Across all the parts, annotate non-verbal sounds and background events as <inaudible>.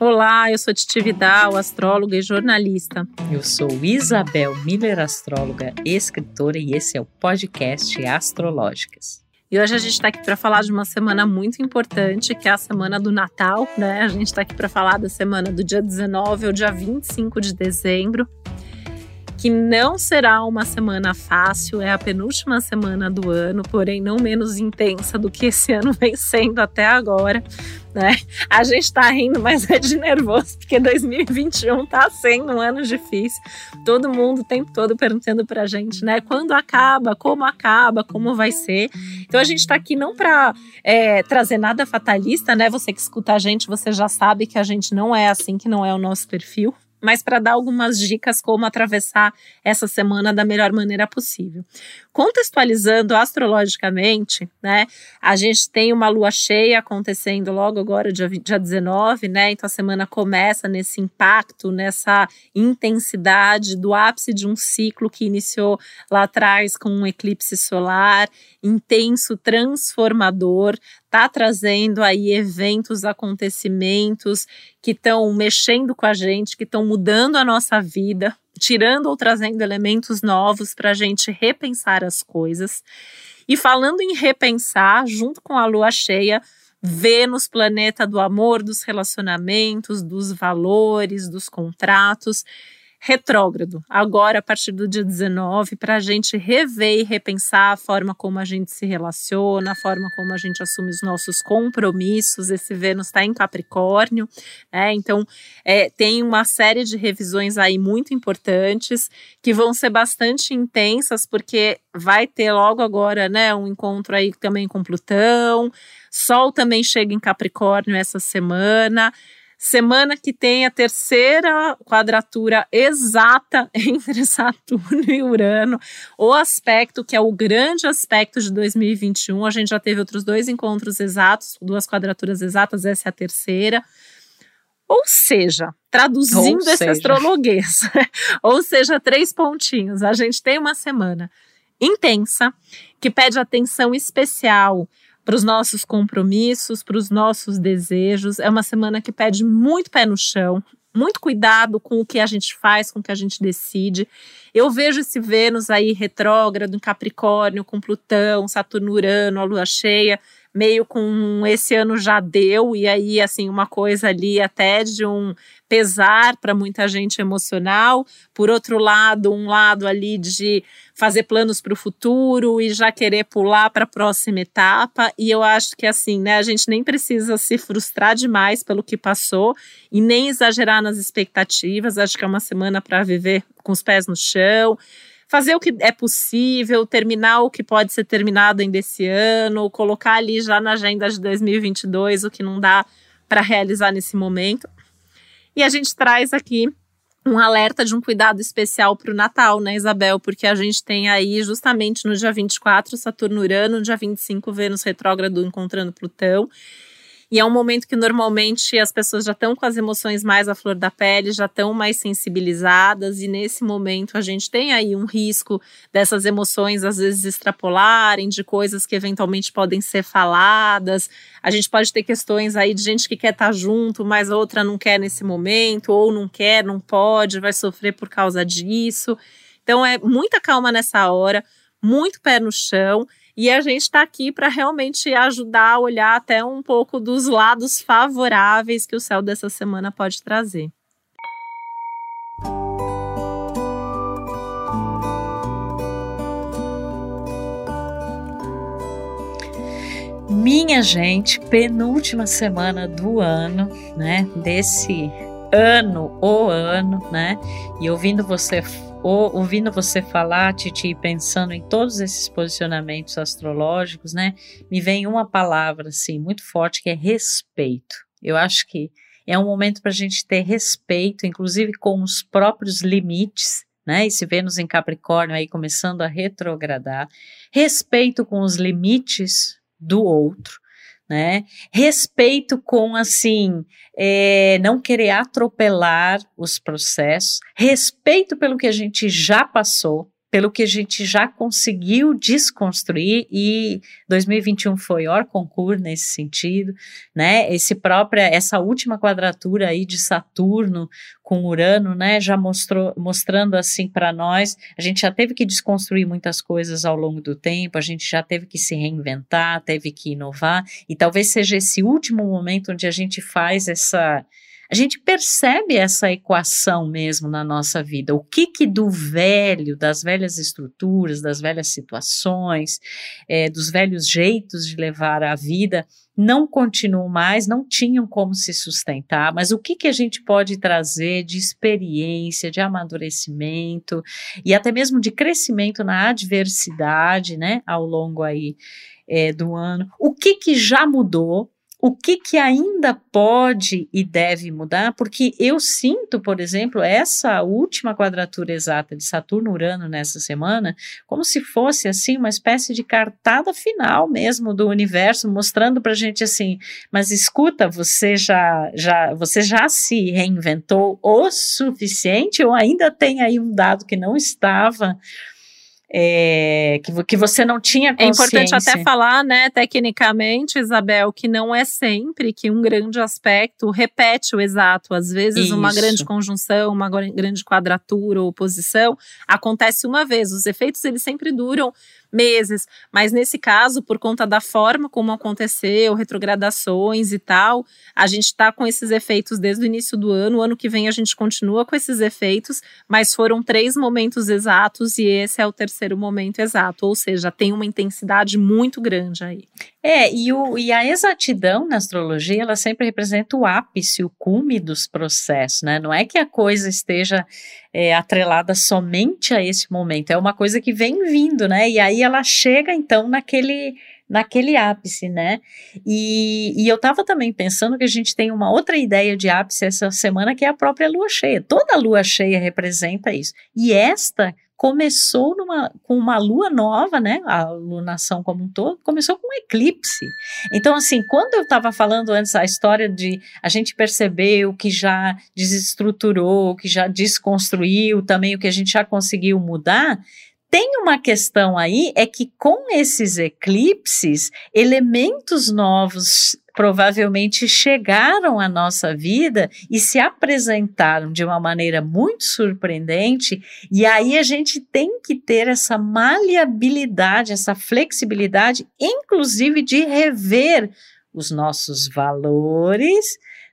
Olá, eu sou Titi Vidal, astróloga e jornalista. Eu sou Isabel Miller, astróloga, escritora, e esse é o podcast Astrológicas. E hoje a gente está aqui para falar de uma semana muito importante, que é a semana do Natal, né? A gente está aqui para falar da semana do dia 19 ao dia 25 de dezembro que não será uma semana fácil, é a penúltima semana do ano, porém não menos intensa do que esse ano vem sendo até agora. Né? A gente tá rindo, mas é de nervoso, porque 2021 tá sendo um ano difícil. Todo mundo o tempo todo perguntando pra gente, né? Quando acaba, como acaba, como vai ser. Então a gente tá aqui não para é, trazer nada fatalista, né? Você que escuta a gente, você já sabe que a gente não é assim, que não é o nosso perfil mas para dar algumas dicas como atravessar essa semana da melhor maneira possível. Contextualizando astrologicamente, né, a gente tem uma lua cheia acontecendo logo agora, dia, dia 19, né, então a semana começa nesse impacto, nessa intensidade do ápice de um ciclo que iniciou lá atrás com um eclipse solar intenso, transformador, tá trazendo aí eventos, acontecimentos que estão mexendo com a gente, que estão mudando a nossa vida, tirando ou trazendo elementos novos para a gente repensar as coisas. E falando em repensar, junto com a lua cheia, Vênus, planeta do amor, dos relacionamentos, dos valores, dos contratos retrógrado, agora a partir do dia 19, para a gente rever e repensar a forma como a gente se relaciona, a forma como a gente assume os nossos compromissos. Esse Vênus está em Capricórnio, né? Então é, tem uma série de revisões aí muito importantes que vão ser bastante intensas, porque vai ter logo agora, né, um encontro aí também com Plutão. Sol também chega em Capricórnio essa semana. Semana que tem a terceira quadratura exata <laughs> entre Saturno e Urano, o aspecto que é o grande aspecto de 2021. A gente já teve outros dois encontros exatos, duas quadraturas exatas, essa é a terceira. Ou seja, traduzindo Ou esse seja. astrologuês, <laughs> ou seja, três pontinhos. A gente tem uma semana intensa que pede atenção especial para os nossos compromissos, para os nossos desejos. É uma semana que pede muito pé no chão, muito cuidado com o que a gente faz, com o que a gente decide. Eu vejo esse Vênus aí retrógrado em Capricórnio, com Plutão, Saturno, Urano, a lua cheia, meio com esse ano já deu, e aí, assim, uma coisa ali até de um pesar para muita gente emocional. Por outro lado, um lado ali de fazer planos para o futuro e já querer pular para a próxima etapa. E eu acho que assim, né, a gente nem precisa se frustrar demais pelo que passou e nem exagerar nas expectativas. Acho que é uma semana para viver com os pés no chão fazer o que é possível, terminar o que pode ser terminado ainda esse ano, colocar ali já na agenda de 2022 o que não dá para realizar nesse momento. E a gente traz aqui um alerta de um cuidado especial para o Natal, né, Isabel? Porque a gente tem aí, justamente no dia 24, Saturno-Urano, no dia 25, Vênus retrógrado encontrando Plutão. E é um momento que normalmente as pessoas já estão com as emoções mais à flor da pele, já estão mais sensibilizadas, e nesse momento a gente tem aí um risco dessas emoções às vezes extrapolarem, de coisas que eventualmente podem ser faladas. A gente pode ter questões aí de gente que quer estar junto, mas outra não quer nesse momento, ou não quer, não pode, vai sofrer por causa disso. Então é muita calma nessa hora, muito pé no chão e a gente está aqui para realmente ajudar a olhar até um pouco dos lados favoráveis que o céu dessa semana pode trazer. Minha gente, penúltima semana do ano, né? Desse ano, o ano, né? E ouvindo você ouvindo você falar, Titi, pensando em todos esses posicionamentos astrológicos, né, me vem uma palavra assim muito forte que é respeito. Eu acho que é um momento para a gente ter respeito, inclusive com os próprios limites, né? Esse Vênus em Capricórnio aí começando a retrogradar, respeito com os limites do outro, né? Respeito com assim, é, não querer atropelar os processos, respeito pelo que a gente já passou, pelo que a gente já conseguiu desconstruir e 2021 foi hora concurso nesse sentido, né? Esse própria essa última quadratura aí de Saturno com Urano, né, já mostrou mostrando assim para nós, a gente já teve que desconstruir muitas coisas ao longo do tempo, a gente já teve que se reinventar, teve que inovar e talvez seja esse último momento onde a gente faz essa a gente percebe essa equação mesmo na nossa vida. O que que do velho, das velhas estruturas, das velhas situações, é, dos velhos jeitos de levar a vida não continuam mais, não tinham como se sustentar, mas o que que a gente pode trazer de experiência, de amadurecimento e até mesmo de crescimento na adversidade, né, ao longo aí é, do ano? O que que já mudou? O que, que ainda pode e deve mudar, porque eu sinto, por exemplo, essa última quadratura exata de Saturno-Urano nessa semana, como se fosse assim uma espécie de cartada final mesmo do universo, mostrando para a gente assim, mas escuta, você já, já, você já se reinventou o suficiente ou ainda tem aí um dado que não estava é, que, que você não tinha consciência. É importante até falar, né, tecnicamente, Isabel, que não é sempre que um grande aspecto repete o exato. Às vezes, Isso. uma grande conjunção, uma grande quadratura ou oposição acontece uma vez. Os efeitos, eles sempre duram meses. Mas nesse caso, por conta da forma como aconteceu, retrogradações e tal, a gente está com esses efeitos desde o início do ano. O ano que vem a gente continua com esses efeitos, mas foram três momentos exatos e esse é o terceiro momento exato. Ou seja, tem uma intensidade muito grande aí. É, e, o, e a exatidão na astrologia, ela sempre representa o ápice, o cume dos processos, né? Não é que a coisa esteja é, atrelada somente a esse momento, é uma coisa que vem vindo, né? E aí ela chega, então, naquele naquele ápice, né? E, e eu estava também pensando que a gente tem uma outra ideia de ápice essa semana, que é a própria lua cheia. Toda lua cheia representa isso. E esta começou numa, com uma lua nova, né? A lunação como um todo começou com um eclipse. Então, assim, quando eu estava falando antes a história de a gente perceber o que já desestruturou, o que já desconstruiu, também o que a gente já conseguiu mudar, tem uma questão aí, é que com esses eclipses, elementos novos provavelmente chegaram à nossa vida e se apresentaram de uma maneira muito surpreendente, e aí a gente tem que ter essa maleabilidade, essa flexibilidade, inclusive de rever os nossos valores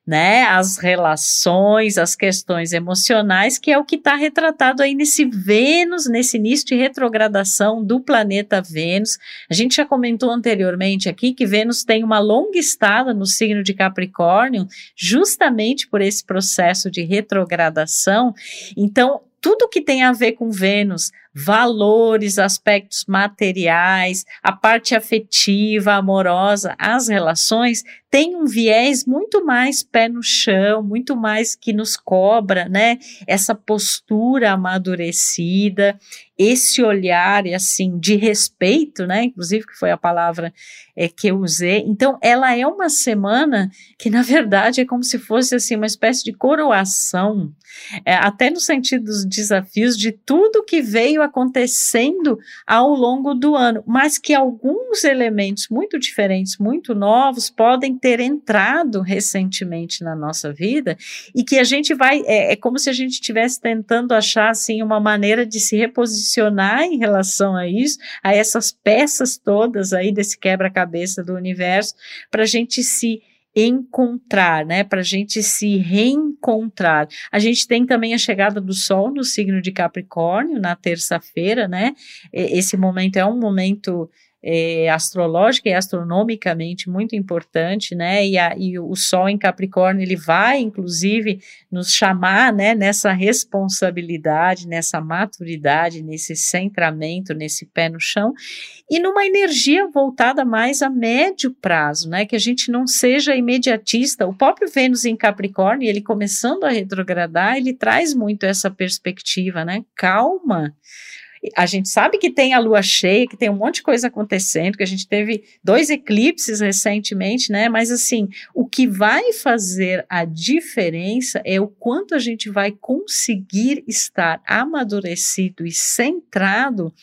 né, as relações, as questões emocionais, que é o que está retratado aí nesse Vênus, nesse início de retrogradação do planeta Vênus. A gente já comentou anteriormente aqui que Vênus tem uma longa estada no signo de Capricórnio, justamente por esse processo de retrogradação. Então, tudo que tem a ver com Vênus, valores, aspectos materiais, a parte afetiva, amorosa, as relações, tem um viés muito mais pé no chão, muito mais que nos cobra, né? Essa postura amadurecida, esse olhar assim de respeito, né? Inclusive que foi a palavra é, que eu usei. Então, ela é uma semana que na verdade é como se fosse assim uma espécie de coroação, é, até no sentido dos desafios de tudo que veio acontecendo ao longo do ano, mas que alguns elementos muito diferentes, muito novos, podem ter entrado recentemente na nossa vida e que a gente vai, é, é como se a gente estivesse tentando achar assim uma maneira de se reposicionar em relação a isso, a essas peças todas aí desse quebra-cabeça do universo, para a gente se encontrar, né? Para a gente se reencontrar. A gente tem também a chegada do Sol no signo de Capricórnio na terça-feira, né? Esse momento é um momento é, astrológica e astronomicamente muito importante, né? E, a, e, o Sol em Capricórnio ele vai, inclusive, nos chamar, né? Nessa responsabilidade, nessa maturidade, nesse centramento, nesse pé no chão e numa energia voltada mais a médio prazo, né? Que a gente não seja imediatista. O próprio Vênus em Capricórnio, ele começando a retrogradar, ele traz muito essa perspectiva, né? Calma A gente sabe que tem a lua cheia, que tem um monte de coisa acontecendo, que a gente teve dois eclipses recentemente, né? Mas assim, o que vai fazer a diferença é o quanto a gente vai conseguir estar amadurecido e centrado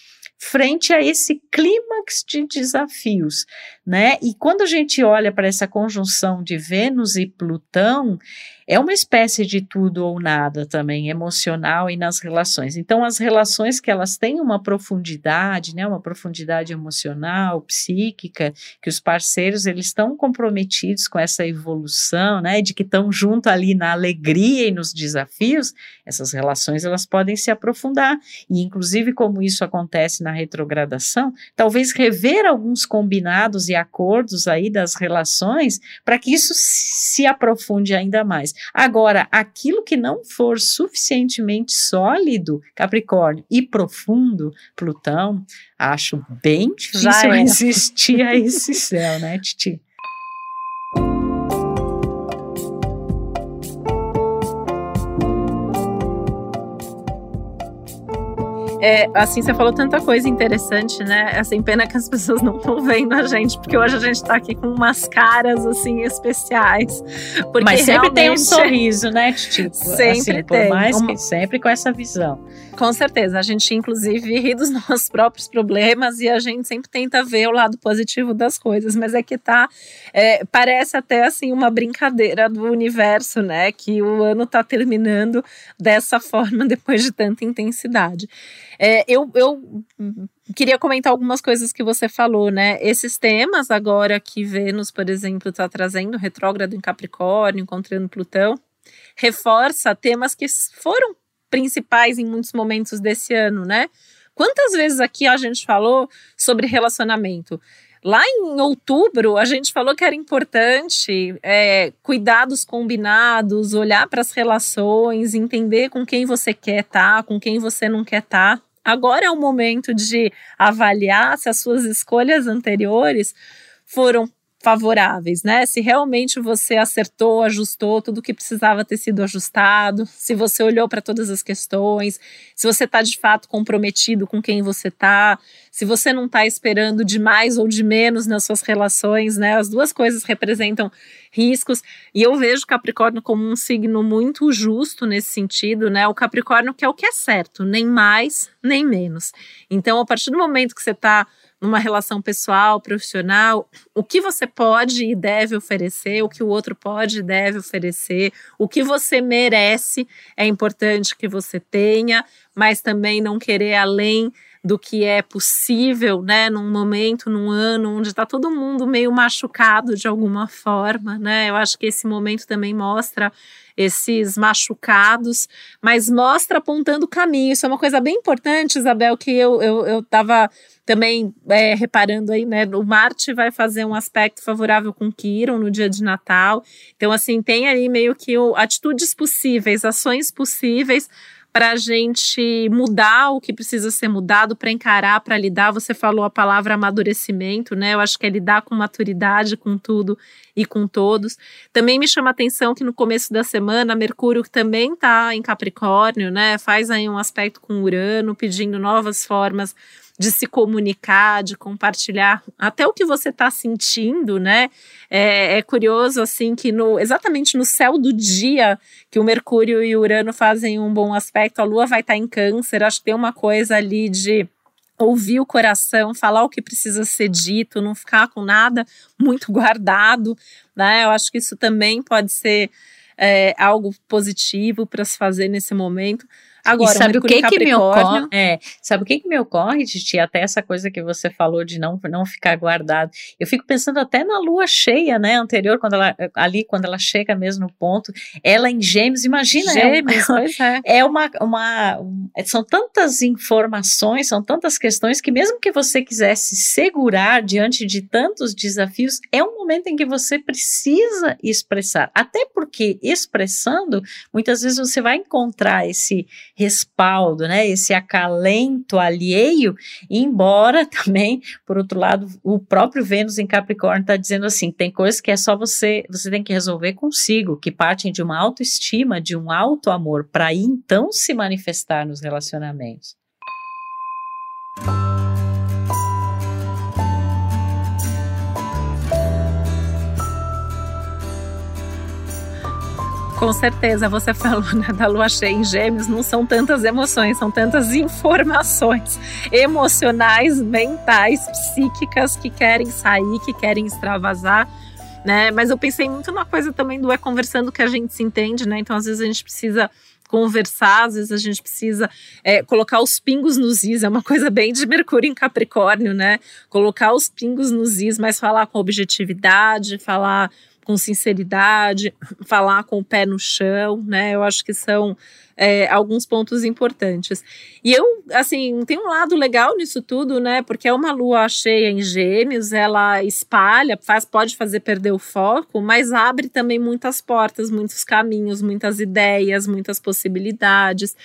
frente a esse clímax de desafios, né? E quando a gente olha para essa conjunção de Vênus e Plutão, é uma espécie de tudo ou nada também, emocional e nas relações. Então, as relações que elas têm uma profundidade, né, uma profundidade emocional, psíquica, que os parceiros eles estão comprometidos com essa evolução, né, de que estão junto ali na alegria e nos desafios, essas relações elas podem se aprofundar. E, inclusive, como isso acontece na retrogradação, talvez rever alguns combinados e acordos aí das relações para que isso se aprofunde ainda mais. Agora, aquilo que não for suficientemente sólido, Capricórnio, e profundo, Plutão, acho bem difícil <laughs> resistir a esse céu, né, Titi? É, assim, você falou tanta coisa interessante, né? Assim, pena que as pessoas não estão vendo a gente, porque hoje a gente tá aqui com umas caras, assim, especiais. Mas sempre tem um sorriso, né, <laughs> Tipo, sempre assim, tem. Por mais que sempre com essa visão. Com certeza. A gente, inclusive, ri dos <laughs> nossos próprios problemas e a gente sempre tenta ver o lado positivo das coisas, mas é que tá. É, parece até, assim, uma brincadeira do universo, né? Que o ano tá terminando dessa forma <laughs> depois de tanta intensidade. É, eu, eu queria comentar algumas coisas que você falou, né? Esses temas agora que Vênus, por exemplo, está trazendo, retrógrado em Capricórnio, encontrando Plutão, reforça temas que foram principais em muitos momentos desse ano, né? Quantas vezes aqui a gente falou sobre relacionamento? Lá em outubro, a gente falou que era importante é, cuidar dos combinados, olhar para as relações, entender com quem você quer estar, tá, com quem você não quer estar. Tá. Agora é o momento de avaliar se as suas escolhas anteriores foram favoráveis, né? Se realmente você acertou, ajustou tudo o que precisava ter sido ajustado, se você olhou para todas as questões, se você está de fato comprometido com quem você está, se você não está esperando de mais ou de menos nas suas relações, né? As duas coisas representam riscos e eu vejo Capricórnio como um signo muito justo nesse sentido, né? O Capricórnio quer o que é certo, nem mais nem menos. Então, a partir do momento que você está numa relação pessoal, profissional, o que você pode e deve oferecer, o que o outro pode e deve oferecer, o que você merece é importante que você tenha, mas também não querer além do que é possível, né, num momento, num ano onde está todo mundo meio machucado de alguma forma, né? Eu acho que esse momento também mostra esses machucados, mas mostra apontando o caminho. Isso é uma coisa bem importante, Isabel, que eu eu, eu também é, reparando aí, né? O Marte vai fazer um aspecto favorável com Quiron no dia de Natal. Então, assim, tem aí meio que o, atitudes possíveis, ações possíveis para a gente mudar o que precisa ser mudado, para encarar, para lidar. Você falou a palavra amadurecimento, né? Eu acho que é lidar com maturidade com tudo e com todos. Também me chama a atenção que no começo da semana, Mercúrio, também está em Capricórnio, né? Faz aí um aspecto com Urano, pedindo novas formas de se comunicar, de compartilhar até o que você está sentindo, né? É, é, curioso assim que no exatamente no céu do dia que o Mercúrio e o Urano fazem um bom aspecto, a Lua vai estar tá em Câncer. Acho que tem uma coisa ali de ouvir o coração, falar o que precisa ser dito, não ficar com nada muito <laughs> guardado, né? Eu acho que isso também pode ser é, algo positivo para se fazer nesse momento. Agora, e sabe o que que me ocorre? É, sabe o que que me ocorre, Titi? Até essa coisa que você falou de não, não ficar guardado. Eu fico pensando até na lua cheia, né, anterior, quando ela, ali, quando ela chega mesmo no ponto, ela em gêmeos, imagina, gêmeos, é, uma, <laughs> é. é uma, uma, são tantas informações, são tantas questões que mesmo que você quisesse segurar diante de tantos desafios, é um momento em que você precisa expressar, até porque expressando, muitas vezes você vai encontrar esse respaldo, né, esse acalento alheio, embora <laughs> também, por outro lado, o próprio Vênus em Capricórnio está dizendo assim, tem coisas que é só você, você tem que resolver consigo, que partem de uma autoestima, de um alto amor, para então se manifestar nos relacionamentos. Com certeza, você falou né, da lua cheia em gêmeos, não são tantas emoções, são tantas informações emocionais, mentais, psíquicas que querem sair, que querem extravasar. Né? Mas eu pensei muito na coisa também do é conversando que a gente se entende, né? Então, às vezes, a gente precisa conversar, às vezes a gente precisa é, colocar os pingos nos is, é uma coisa bem de Mercúrio em Capricórnio, né? Colocar os pingos nos is, mas falar com objetividade, falar com sinceridade, falar com o pé no chão, né? Eu acho que são é, alguns pontos importantes. E eu, assim, tem um lado legal nisso tudo, né? Porque é uma lua cheia em gêmeos, ela espalha, faz, pode fazer perder o foco, mas abre também muitas portas, muitos caminhos, muitas ideias, muitas possibilidades.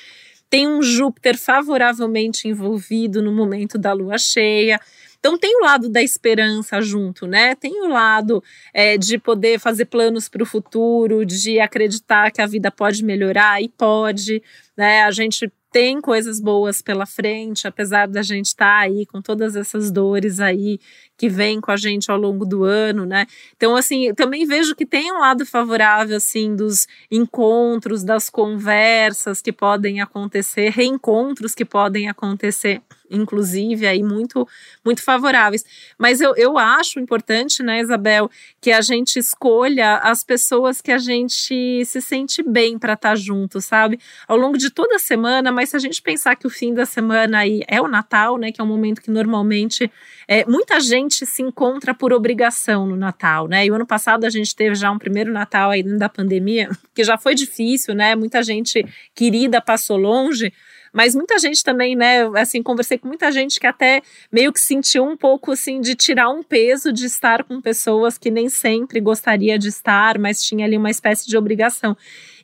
Tem um Júpiter favoravelmente envolvido no momento da lua cheia. Então tem o lado da esperança junto, né? Tem o lado é, de poder fazer planos para o futuro, de acreditar que a vida pode melhorar e pode, né? A gente tem coisas boas pela frente, apesar da gente estar tá aí com todas essas dores aí que vêm com a gente ao longo do ano, né? Então, assim, também vejo que tem um lado favorável, assim, dos encontros, das conversas que podem acontecer, reencontros que podem acontecer inclusive, aí muito, muito favoráveis. Mas eu, eu acho importante, né, Isabel, que a gente escolha as pessoas que a gente se sente bem para estar tá junto, sabe? Ao longo de toda a semana, mas se a gente pensar que o fim da semana aí é o Natal, né, que é um momento que normalmente é, muita gente se encontra por obrigação no Natal, né? E o ano passado a gente teve já um primeiro Natal aí da pandemia, <laughs> que já foi difícil, né? Muita gente querida passou longe, mas muita gente também, né? Assim, conversei com muita gente que até meio que sentiu um pouco assim de tirar um peso de estar com pessoas que nem sempre gostaria de estar, mas tinha ali uma espécie de obrigação.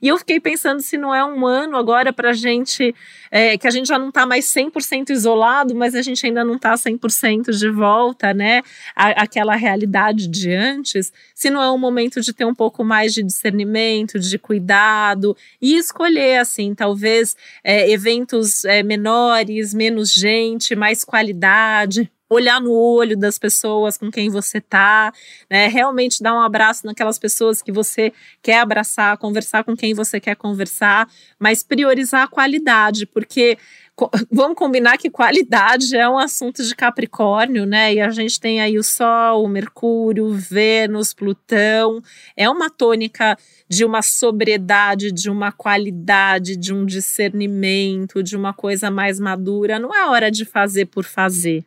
E eu fiquei pensando se não é um ano agora para gente, é, que a gente já não está mais 100% isolado, mas a gente ainda não está 100% de volta, né? Aquela realidade de antes. Se não é um momento de ter um pouco mais de discernimento, de cuidado e escolher, assim, talvez é, eventos é, menores, menos gente, mais qualidade olhar no olho das pessoas com quem você tá, né? Realmente dar um abraço naquelas pessoas que você quer abraçar, conversar com quem você quer conversar, mas priorizar a qualidade, porque <laughs> vamos combinar que qualidade é um assunto de Capricórnio, né? E a gente tem aí o Sol, o Mercúrio, Vênus, Plutão. É uma tônica de uma sobriedade, de uma qualidade, de um discernimento, de uma coisa mais madura. Não é hora de fazer por fazer.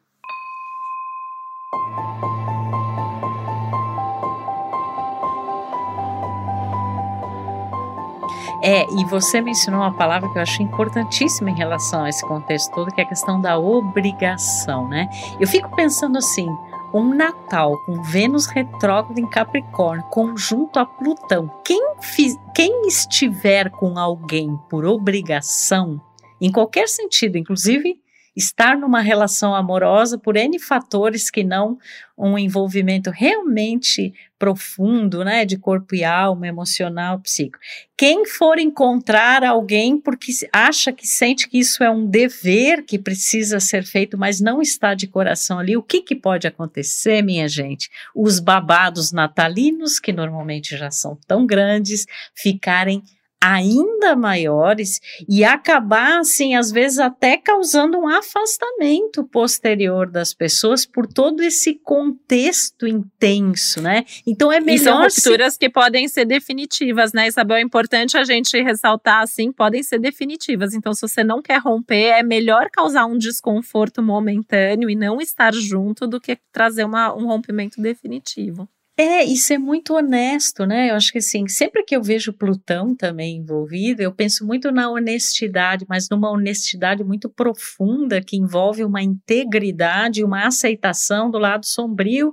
É, e você mencionou uma palavra que eu acho importantíssima em relação a esse contexto todo, que é a questão da obrigação, né? Eu fico pensando assim, um Natal com Vênus retrógrado em Capricórnio, conjunto a Plutão. Quem, fiz, quem estiver com alguém por obrigação, em qualquer sentido, inclusive estar numa relação amorosa por N fatores que não um envolvimento realmente profundo, né, de corpo e alma, emocional, psíquico. Quem for encontrar alguém porque acha que sente que isso é um dever que precisa ser feito, mas não está de coração ali, o que, que pode acontecer, minha gente? Os babados natalinos, que normalmente já são tão grandes, ficarem ainda maiores e acabar, assim, às vezes até causando um afastamento posterior das pessoas por todo esse contexto intenso, né? Então é melhor. E são rupturas se... que podem ser definitivas, né, Isabel? É importante a gente ressaltar, assim, podem ser definitivas. Então, se você não quer romper, é melhor causar um desconforto momentâneo e não estar junto do que trazer uma, um rompimento definitivo. É, isso é muito honesto, né? Eu acho que assim, sempre que eu vejo Plutão também envolvido, eu penso muito na honestidade, mas numa honestidade muito profunda que envolve uma integridade, uma aceitação do lado sombrio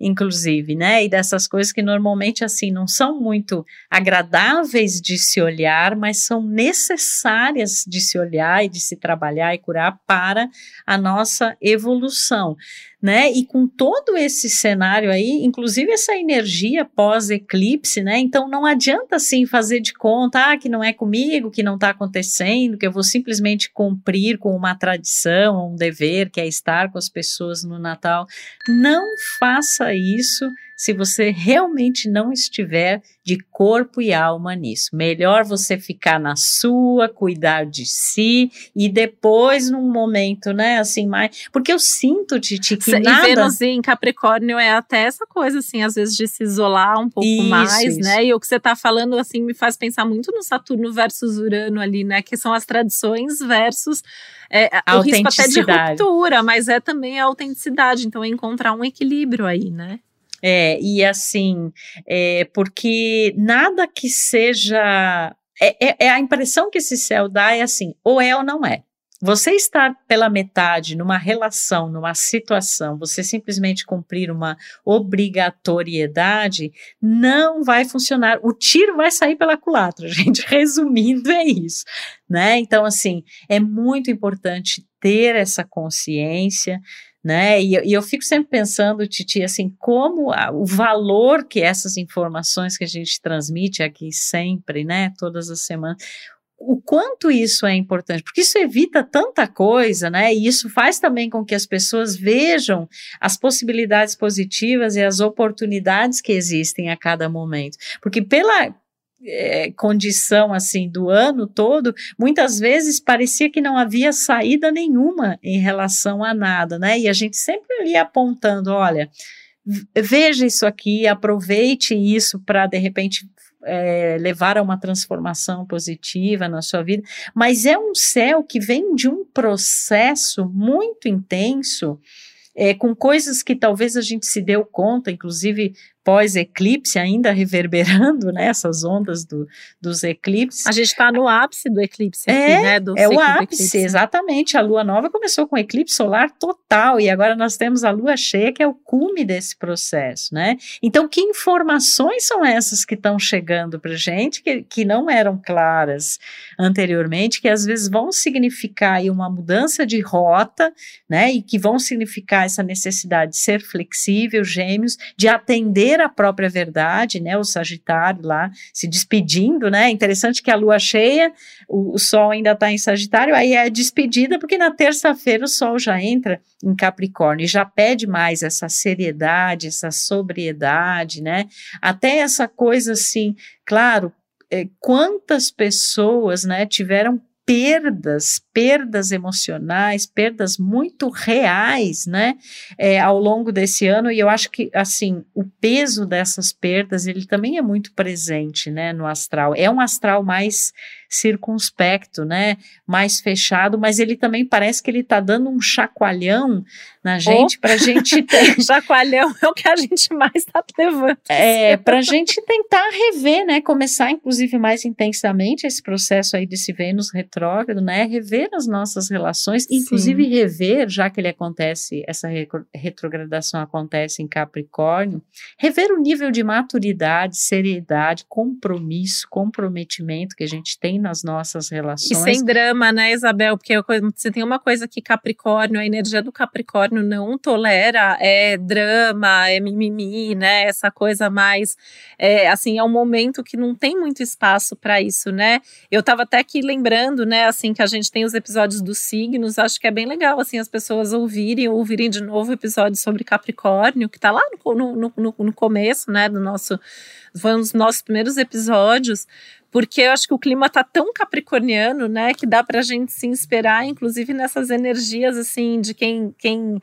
inclusive, né? E dessas coisas que normalmente assim não são muito agradáveis de se olhar, mas são necessárias de se olhar e de se trabalhar e curar para a nossa evolução né? E com todo esse cenário aí, inclusive essa energia pós-eclipse, né? Então não adianta assim fazer de conta ah, que não é comigo, que não está acontecendo, que eu vou simplesmente cumprir com uma tradição, um dever, que é estar com as pessoas no Natal. Não faça isso se você realmente não estiver de corpo e alma nisso. Melhor você ficar na sua, cuidar de si e depois num momento, né, assim, mais, porque eu sinto Titi que e nada Vênus em Capricórnio é até essa coisa assim, às vezes de se isolar um pouco isso, mais, isso. né? E o que você está falando assim me faz pensar muito no Saturno versus Urano ali, né, que são as tradições versus é, o risco até de ruptura, mas é também a autenticidade, então é encontrar um equilíbrio aí, né? É, e assim, é, porque nada que seja. É, é, é, a impressão que esse céu dá é assim, ou é ou não é. Você estar pela metade numa relação, numa situação, você simplesmente cumprir uma obrigatoriedade, não vai funcionar. O tiro vai sair pela culatra, <laughs> gente. Resumindo, é isso, né? Então, assim, é muito importante ter essa consciência né? E, e, eu fico sempre pensando, Titi, assim, como a, o valor que essas informações que a gente transmite aqui sempre, né, todas as semanas, o quanto isso é importante, porque isso evita tanta coisa, né? E isso faz também com que as pessoas vejam as possibilidades positivas e as oportunidades que existem a cada momento. Porque pela é, condição assim do ano todo, muitas vezes parecia que não havia saída nenhuma em relação a nada, né? E a gente sempre ali apontando, olha, veja isso aqui, aproveite isso para de repente é, levar a uma transformação positiva na sua vida, mas é um céu que vem de um processo muito intenso. É, com coisas que talvez a gente se deu conta, inclusive pós-eclipse, ainda reverberando né, essas ondas do, dos eclipses. A gente está no ápice do eclipse aqui, é, né? Do é o ápice, exatamente. A lua nova começou com eclipse solar total e agora nós temos a lua cheia, que é o cume desse processo, né? Então, que informações são essas que estão chegando para gente, que, que não eram claras anteriormente, que às vezes vão significar aí uma mudança de rota, né? E que vão significar essa necessidade de ser flexível, gêmeos, de atender a própria verdade, né? O Sagitário lá se despedindo, né? Interessante que a lua cheia, o, o Sol ainda está em Sagitário, aí é despedida, porque na terça-feira o Sol já entra em Capricórnio e já pede mais essa seriedade, essa sobriedade, né? Até essa coisa assim, claro, é, quantas pessoas, né, tiveram perdas, perdas emocionais, perdas muito reais, né, é, ao longo desse ano, e eu acho que, assim, o peso dessas perdas, ele também é muito presente, né, no astral, é um astral mais circunspecto, né, mais fechado, mas ele também parece que ele está dando um chacoalhão na gente, oh. para a gente <laughs> ter... chacoalhão é o que a gente mais está levando. É, para a gente tentar rever, né, começar, inclusive, mais intensamente esse processo aí desse Vênus retrógrado, né, rever as nossas relações, Sim. inclusive rever, já que ele acontece, essa retrogradação acontece em Capricórnio, rever o nível de maturidade, seriedade, compromisso, comprometimento que a gente tem nas nossas relações. E sem drama, né, Isabel? Porque você tem uma coisa que Capricórnio, a energia do Capricórnio não tolera, é drama, é mimimi, né? Essa coisa mais, é, assim, é um momento que não tem muito espaço para isso, né? Eu tava até aqui lembrando, né, assim, que a gente tem os episódios dos signos, acho que é bem legal, assim, as pessoas ouvirem, ouvirem de novo o episódio sobre Capricórnio, que tá lá no, no, no, no começo, né, do nosso, foi um dos nossos primeiros episódios, porque eu acho que o clima tá tão capricorniano, né, que dá para a gente se inspirar, inclusive nessas energias assim de quem quem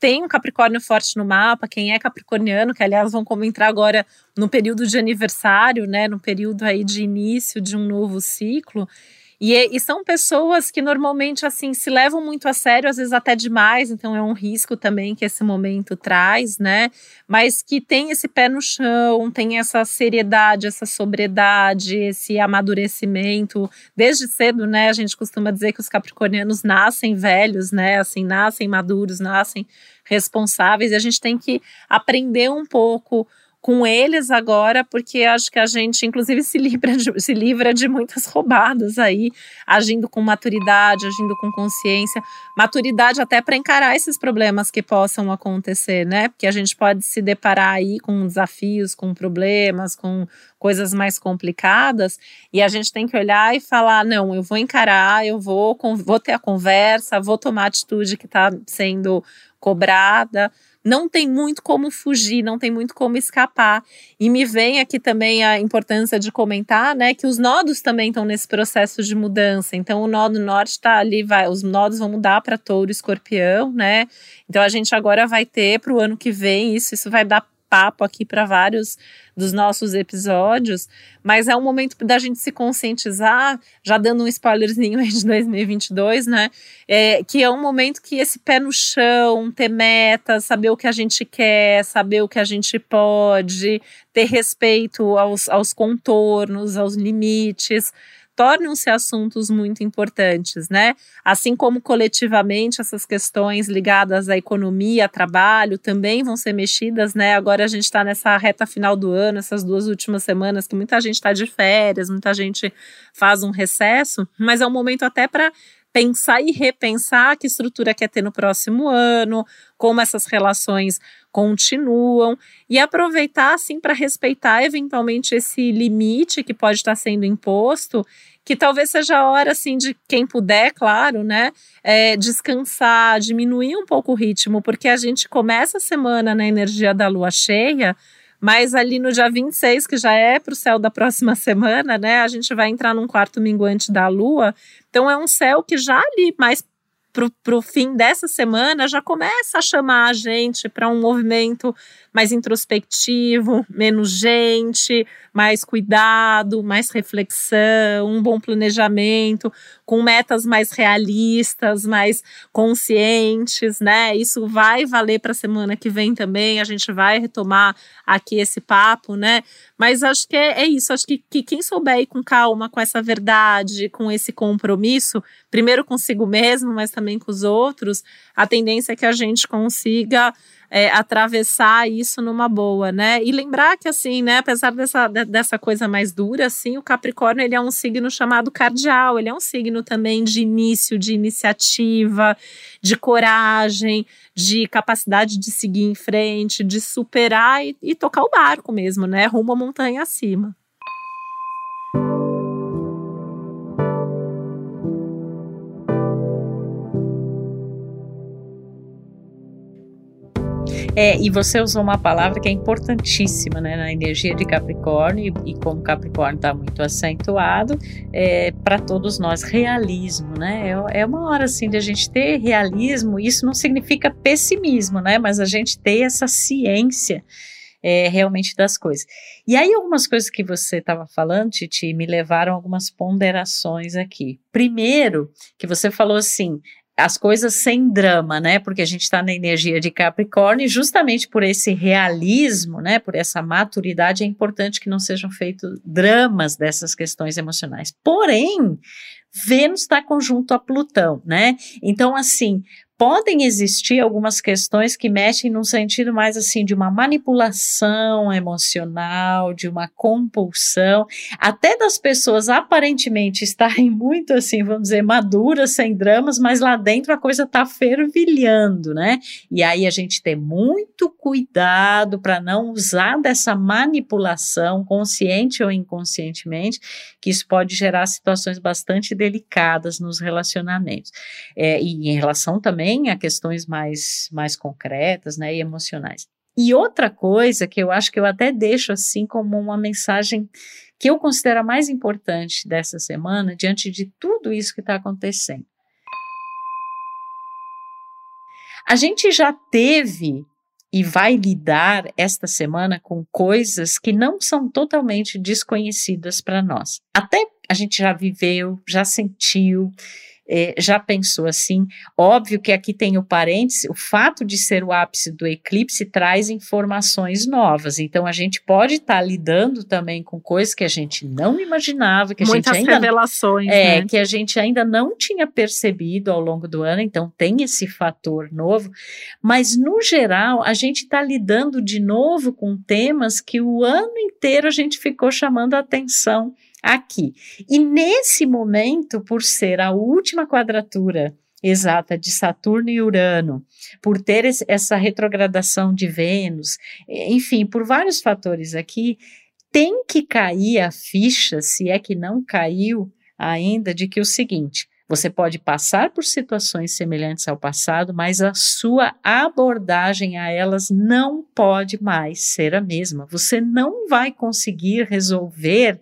tem um Capricórnio forte no mapa, quem é capricorniano, que aliás vão como entrar agora no período de aniversário, né, no período aí de início de um novo ciclo. E, e, são pessoas que normalmente assim se levam muito a sério, às vezes até demais, então é um risco também que esse momento traz, né? Mas que tem esse pé no chão, tem essa seriedade, essa sobriedade, esse amadurecimento. Desde cedo, né? A gente costuma dizer que os capricornianos nascem velhos, né? Assim, nascem maduros, nascem responsáveis, e a gente tem que aprender um pouco com eles agora, porque acho que a gente, inclusive, se livra de, se livra de muitas roubadas aí, agindo com maturidade, agindo com consciência, maturidade até para encarar esses problemas que possam acontecer, né? Porque a gente pode se deparar aí com desafios, com problemas, com coisas mais complicadas, e a gente tem que olhar e falar: não, eu vou encarar, eu vou, vou ter a conversa, vou tomar a atitude que está sendo cobrada não tem muito como fugir, não tem muito como escapar. E me vem aqui também a importância de comentar, né, que os nodos também estão nesse processo de mudança. Então o nó do norte está ali, vai, os nodos vão mudar para touro, escorpião, né? Então a gente agora vai ter para o ano que vem isso, isso vai dar papo aqui para vários dos nossos episódios, mas é um momento da gente se conscientizar, já dando um spoilerzinho aí de 2022, né? É, que é um momento que esse pé no chão, ter metas, saber o que a gente quer, saber o que a gente pode, ter respeito aos, aos contornos, aos limites tornam-se assuntos muito importantes, né? Assim como coletivamente essas questões ligadas à economia, trabalho, também vão ser mexidas, né? Agora a gente está nessa reta final do ano, essas duas últimas semanas, que muita gente está de férias, muita gente faz um recesso, mas é um momento até para pensar e repensar que estrutura quer ter no próximo ano, como essas relações continuam e aproveitar assim para respeitar eventualmente esse limite que pode estar sendo imposto que talvez seja a hora, assim, de quem puder, claro, né, é, descansar, diminuir um pouco o ritmo, porque a gente começa a semana na energia da lua cheia, mas ali no dia 26, que já é para o céu da próxima <laughs> semana, né, a gente vai entrar num quarto minguante da lua, então é um céu que já ali mais para o fim dessa semana já começa a chamar a gente para um movimento mais introspectivo, menos gente, mais cuidado, mais reflexão, um bom planejamento, com metas mais realistas, mais conscientes, né? Isso vai valer para a semana que vem também. A gente vai retomar aqui esse papo, né? Mas acho que é, é isso. Acho que, que quem souber ir com calma, com essa verdade, com esse compromisso, primeiro consigo mesmo, mas também com os outros, a tendência é que a gente consiga é, atravessar isso numa boa, né? E lembrar que, assim, né, apesar dessa, dessa coisa mais dura, assim, o Capricórnio ele é um signo chamado cardial, ele é um signo também de início, de iniciativa, de coragem, de capacidade de seguir em frente, de superar e, e tocar o barco mesmo, né? Rumo à montanha acima. É, e você usou uma palavra que é importantíssima né, na energia de Capricórnio, e, e como Capricórnio está muito acentuado, é, para todos nós, realismo, né? É, é, uma hora assim de a gente ter realismo, isso não significa pessimismo, né? Mas a gente ter essa ciência. É, realmente das coisas. E aí, algumas coisas que você estava falando, Titi, me levaram a algumas ponderações aqui. Primeiro, que você falou assim: as coisas sem drama, né? Porque a gente está na energia de Capricórnio e justamente por esse realismo, né? Por essa maturidade é importante que não sejam feitos dramas dessas questões emocionais. Porém, Vênus está conjunto a Plutão, né? Então, assim, podem existir algumas questões que mexem num sentido mais assim de uma manipulação emocional, de uma compulsão, até das pessoas aparentemente estarem muito assim, vamos dizer, maduras, sem dramas, mas lá dentro a coisa tá fervilhando, né? E aí a gente tem muito cuidado para não usar dessa manipulação, consciente ou inconscientemente, que isso pode gerar situações bastante delicadas nos relacionamentos. É, e em relação também também a questões mais, mais concretas né, e emocionais. E outra coisa que eu acho que eu até deixo assim como uma mensagem que eu considero a mais importante dessa semana, diante de tudo isso que está acontecendo. A gente já teve e vai lidar esta semana com coisas que não são totalmente desconhecidas para nós. Até a gente já viveu, já sentiu, é, já pensou assim. Óbvio que aqui tem o parêntese, o fato de ser o ápice do eclipse traz informações novas. Então a gente pode estar tá lidando também com coisas que a gente não imaginava, que a Muitas gente ainda revelações, é né? que a gente ainda não tinha percebido ao longo do ano. Então tem esse fator novo, mas no geral a gente está lidando de novo com temas que o ano inteiro a gente ficou chamando a atenção aqui. E nesse momento, por ser a última quadratura exata de Saturno e Urano, por ter essa retrogradação de Vênus, enfim, por vários fatores aqui, tem que cair a ficha, se é que não caiu ainda, de que o seguinte. Você pode passar por situações semelhantes ao passado, mas a sua abordagem a elas não pode mais ser a mesma. Você não vai conseguir resolver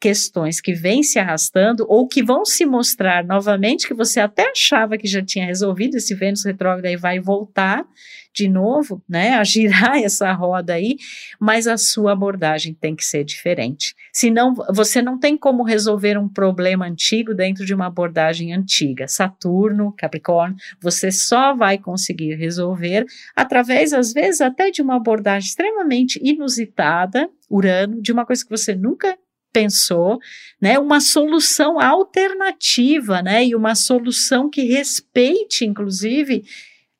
questões que vêm se arrastando ou que vão se mostrar novamente que você até achava que já tinha resolvido esse Vênus retrógrado e vai voltar de novo, né, a girar <laughs> essa roda aí, mas a sua abordagem tem que ser diferente. Senão, você não tem como resolver um problema antigo dentro de uma abordagem antiga. Saturno, Capricórnio, você só vai conseguir resolver através, às vezes, até de uma abordagem extremamente inusitada, Urano, de uma coisa que você nunca pensou, né, uma solução alternativa, né, e uma solução que respeite, inclusive,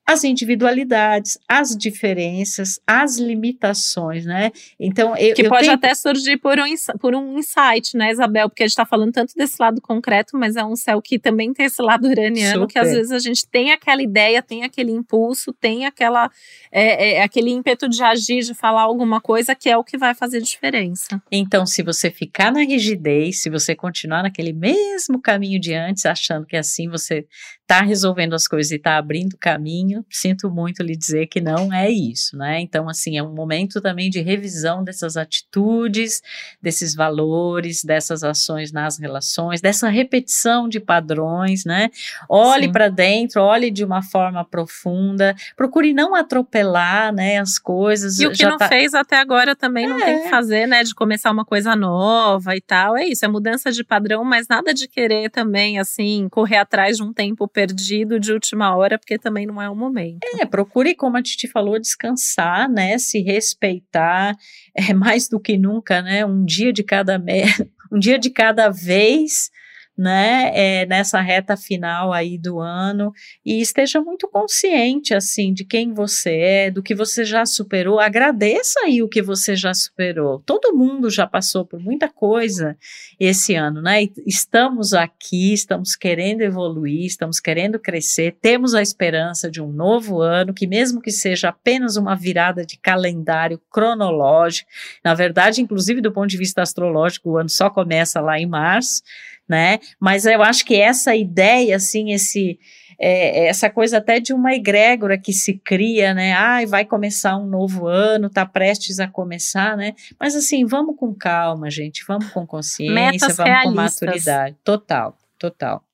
as individualidades, as diferenças, as limitações, né? Então, eu, que eu pode tenho... até surgir por um, por um insight, né, Isabel? Porque a gente está falando tanto desse lado concreto, mas é um céu que também tem esse lado uraniano, Super. que às vezes a gente tem aquela ideia, tem aquele impulso, tem aquela, é, é, aquele ímpeto de agir, de falar alguma coisa, que é o que vai fazer diferença. Então, se você ficar na rigidez, se você continuar naquele mesmo caminho de antes, achando que assim você está resolvendo as coisas e está abrindo caminho, sinto muito lhe dizer que não é isso, né? Então, assim, é um momento também de revisão dessas atitudes, desses valores, dessas ações nas relações, dessa repetição de padrões, né? Olhe para dentro, olhe de uma forma profunda, procure não atropelar, né, as coisas. E o que não tá... fez até agora também é. não tem que é. fazer, né, de começar uma coisa nova e tal. É isso, é mudança de padrão, mas nada de querer também, assim, correr atrás de um tempo perdido de última hora, porque também não é o momento. É, procure, como a Titi falou, descansar, né? Se respeitar, é mais do que nunca, né? Um dia de cada me... <laughs> um dia de cada vez né, é, nessa reta final aí do ano e esteja muito consciente assim de quem você é, do que você já superou. Agradeça aí o que você já superou. Todo mundo já passou por muita coisa esse ano, né? E estamos aqui, estamos querendo evoluir, estamos querendo crescer, temos a esperança de um novo ano que mesmo que seja apenas uma virada de calendário cronológico, na verdade, inclusive do ponto de vista astrológico, o ano só começa lá em março né? Mas eu acho que essa ideia, assim, esse é, essa coisa até de uma egrégora que se cria, né? Ai, vai começar um novo ano, tá prestes a começar, né? Mas assim, vamos com calma, gente, vamos com consciência, Metas vamos realistas. com maturidade. Total, total.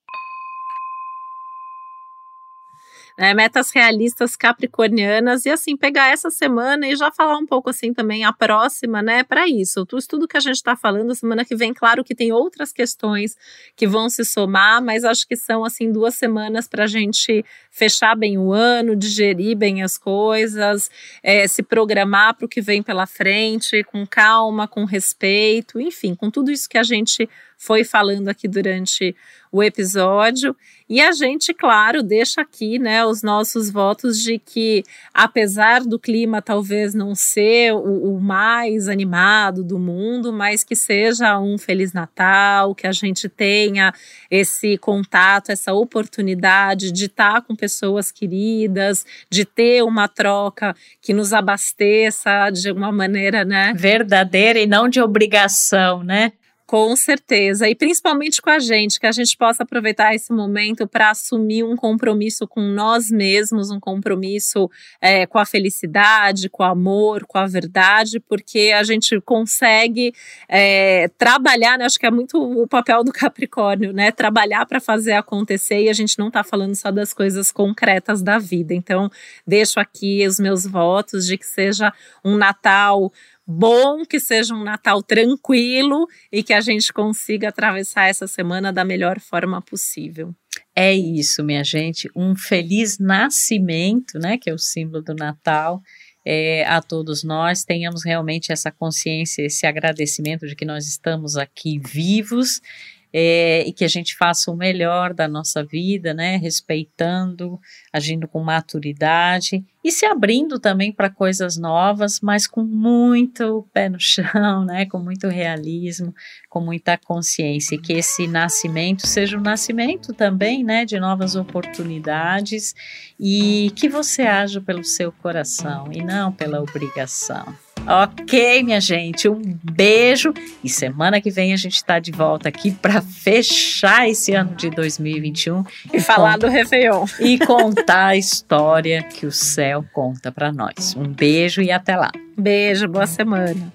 Né, metas realistas capricornianas e assim pegar essa semana e já falar um pouco assim também a próxima, né, para isso. Tudo estudo que a gente está falando semana que vem, claro que tem outras questões que vão se somar, mas acho que são assim duas semanas para a gente fechar bem o ano, digerir bem as coisas, é, se programar para o que vem pela frente, com calma, com respeito, enfim, com tudo isso que a gente foi falando aqui durante o episódio. E a gente, claro, deixa aqui né, os nossos votos de que, apesar do clima talvez não ser o, o mais animado do mundo, mas que seja um Feliz Natal, que a gente tenha esse contato, essa oportunidade de estar com pessoas queridas, de ter uma troca que nos abasteça de uma maneira, né? Verdadeira e não de obrigação, né? Com certeza, e principalmente com a gente, que a gente possa aproveitar esse momento para assumir um compromisso com nós mesmos, um compromisso é, com a felicidade, com o amor, com a verdade, porque a gente consegue é, trabalhar, né? Acho que é muito o papel do Capricórnio, né? Trabalhar para fazer acontecer e a gente não está falando só das coisas concretas da vida. Então, deixo aqui os meus votos de que seja um Natal bom, que seja um Natal tranquilo e que a gente consiga atravessar essa semana da melhor forma possível. É isso, minha gente. Um feliz nascimento, né? Que é o símbolo do Natal. É, a todos nós tenhamos realmente essa consciência, esse agradecimento de que nós estamos aqui vivos é, e que a gente faça o melhor da nossa vida, né, respeitando, agindo com maturidade e se abrindo também para coisas novas, mas com muito pé no chão, né, com muito realismo, com muita consciência, e que esse nascimento seja um nascimento também, né, de novas oportunidades e que você haja pelo seu coração e não pela obrigação. Ok, minha gente, um beijo e semana que vem a gente está de volta aqui para fechar esse ano de 2021 e, e falar do Réveillon e contar a história que o céu conta para nós. Um beijo e até lá. Beijo, boa semana.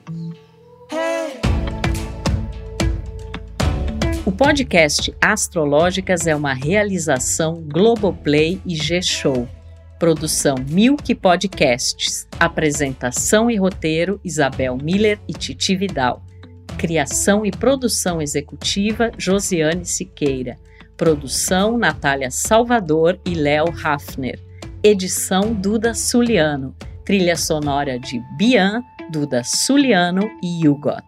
O podcast Astrológicas é uma realização Globoplay e G-Show Produção Milk Podcasts. Apresentação e roteiro Isabel Miller e Titi Vidal. Criação e produção executiva Josiane Siqueira. Produção Natália Salvador e Léo Hafner. Edição Duda Suliano. Trilha sonora de Bian, Duda Suliano e Hugot.